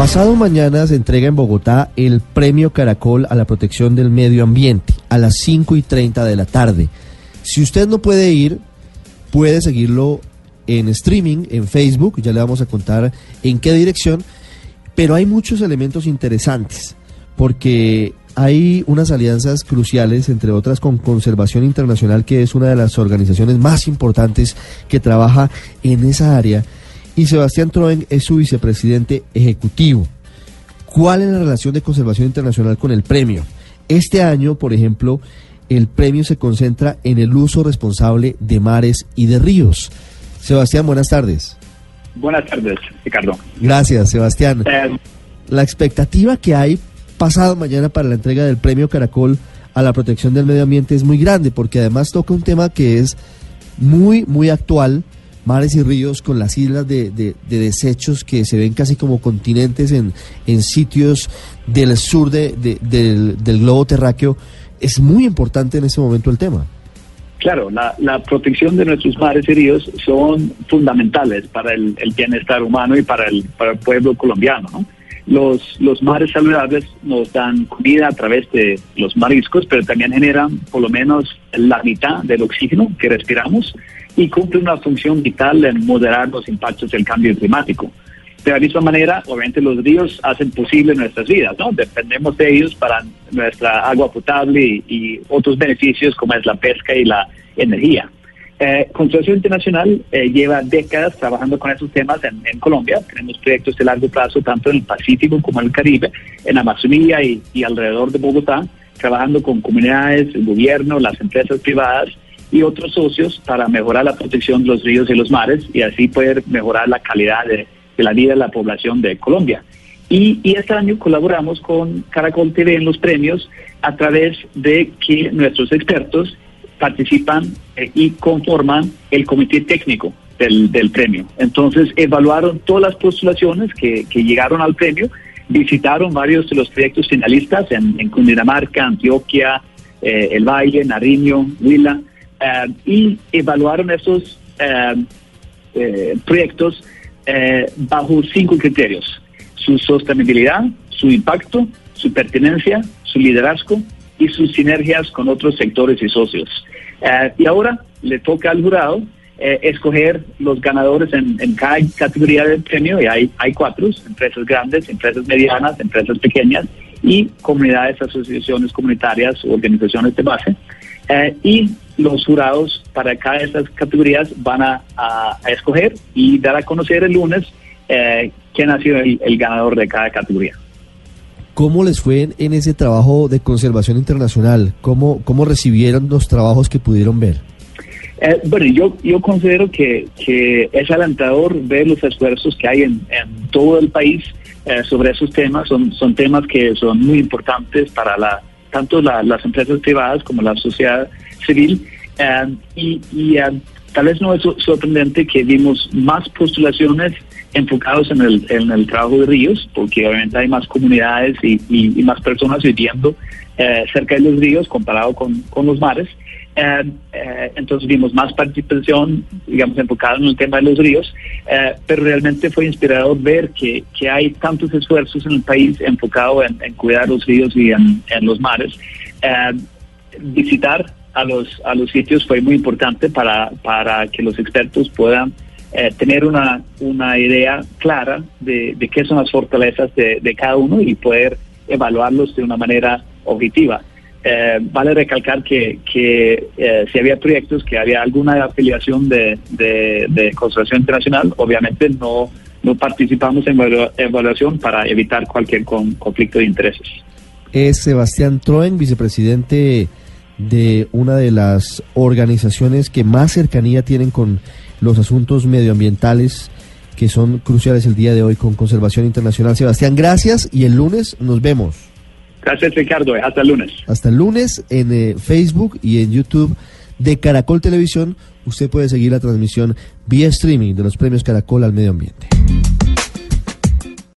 Pasado mañana se entrega en Bogotá el Premio Caracol a la protección del medio ambiente a las 5 y 30 de la tarde. Si usted no puede ir, puede seguirlo en streaming, en Facebook, ya le vamos a contar en qué dirección, pero hay muchos elementos interesantes, porque hay unas alianzas cruciales, entre otras con Conservación Internacional, que es una de las organizaciones más importantes que trabaja en esa área y Sebastián Troen es su vicepresidente ejecutivo. ¿Cuál es la relación de conservación internacional con el premio? Este año, por ejemplo, el premio se concentra en el uso responsable de mares y de ríos. Sebastián, buenas tardes. Buenas tardes, Ricardo. Gracias, Sebastián. Eh, la expectativa que hay pasado mañana para la entrega del premio Caracol a la protección del medio ambiente es muy grande, porque además toca un tema que es muy, muy actual mares y ríos con las islas de, de, desechos que se ven casi como continentes en, en sitios del sur de, del, del, globo terráqueo. Es muy importante en ese momento el tema. Claro, la, la protección de nuestros mares y ríos son fundamentales para el, bienestar humano y para el, para el pueblo colombiano. ¿no? Los, los mares saludables nos dan comida a través de los mariscos, pero también generan por lo menos la mitad del oxígeno que respiramos y cumple una función vital en moderar los impactos del cambio climático. De la misma manera, obviamente los ríos hacen posible nuestras vidas, ¿no? Dependemos de ellos para nuestra agua potable y, otros beneficios como es la pesca y la energía. Eh, Consorcio Internacional eh, lleva décadas trabajando con esos temas en, Colombia. Tenemos proyectos de largo plazo tanto en el Pacífico como en el Caribe, en Amazonía y, y alrededor de Bogotá, trabajando con comunidades, el gobierno, las empresas privadas y otros socios para mejorar la protección de los ríos y los mares y así poder mejorar la calidad de, la vida de la población de Colombia. Y, este año colaboramos con Caracol TV en los premios a través de que nuestros expertos participan eh, y conforman el comité técnico del, premio. Entonces evaluaron todas las postulaciones que, llegaron al premio, visitaron varios de los proyectos finalistas en, Cundinamarca, Antioquia, eh, El Valle, Nariño, Huila, eh, y evaluaron esos eh, eh, proyectos bajo cinco criterios. Su sostenibilidad, su impacto, su pertinencia, su liderazgo y sus sinergias con otros sectores y socios. y ahora le toca al jurado escoger los ganadores en, cada categoría del premio y hay, hay cuatro, empresas grandes, empresas medianas, empresas pequeñas y comunidades, asociaciones comunitarias, organizaciones de base. y los jurados para cada de estas categorías van a, escoger y dar a conocer el lunes eh, quién ha sido el, ganador de cada categoría. ¿Cómo les fue en, ese trabajo de conservación internacional? ¿Cómo, cómo recibieron los trabajos que pudieron ver? Eh, bueno, yo, yo considero que, es alentador ver los esfuerzos que hay en, todo el país eh, sobre esos temas. Son, son temas que son muy importantes para la, tanto las empresas privadas como la sociedad civil. Eh, y, eh, tal vez no es sorprendente que vimos más postulaciones enfocados en el, en el trabajo de ríos, porque obviamente hay más comunidades y, y, más personas viviendo eh, cerca de los ríos comparado con, con los mares. Entonces vimos más participación, digamos, enfocada en el tema de los ríos, pero realmente fue inspirador ver que, que, hay tantos esfuerzos en el país enfocado en, cuidar los ríos y en, los mares. visitar a los, a los sitios fue muy importante para, para que los expertos puedan eh, tener una, una idea clara de, de qué son las fortalezas de, cada uno y poder evaluarlos de una manera objetiva. Eh, vale recalcar que, que eh, si había proyectos que había alguna afiliación de, de, conservación internacional, obviamente no, no participamos en evaluación para evitar cualquier conflicto de intereses. Es Sebastián Troen, vicepresidente de una de las organizaciones que más cercanía tienen con los asuntos medioambientales que son cruciales el día de hoy con Conservación Internacional. Sebastián, gracias y el lunes nos vemos. Gracias Ricardo, hasta el lunes. Hasta el lunes en eh, Facebook y en YouTube de Caracol Televisión. Usted puede seguir la transmisión vía streaming de los premios Caracol al medio ambiente.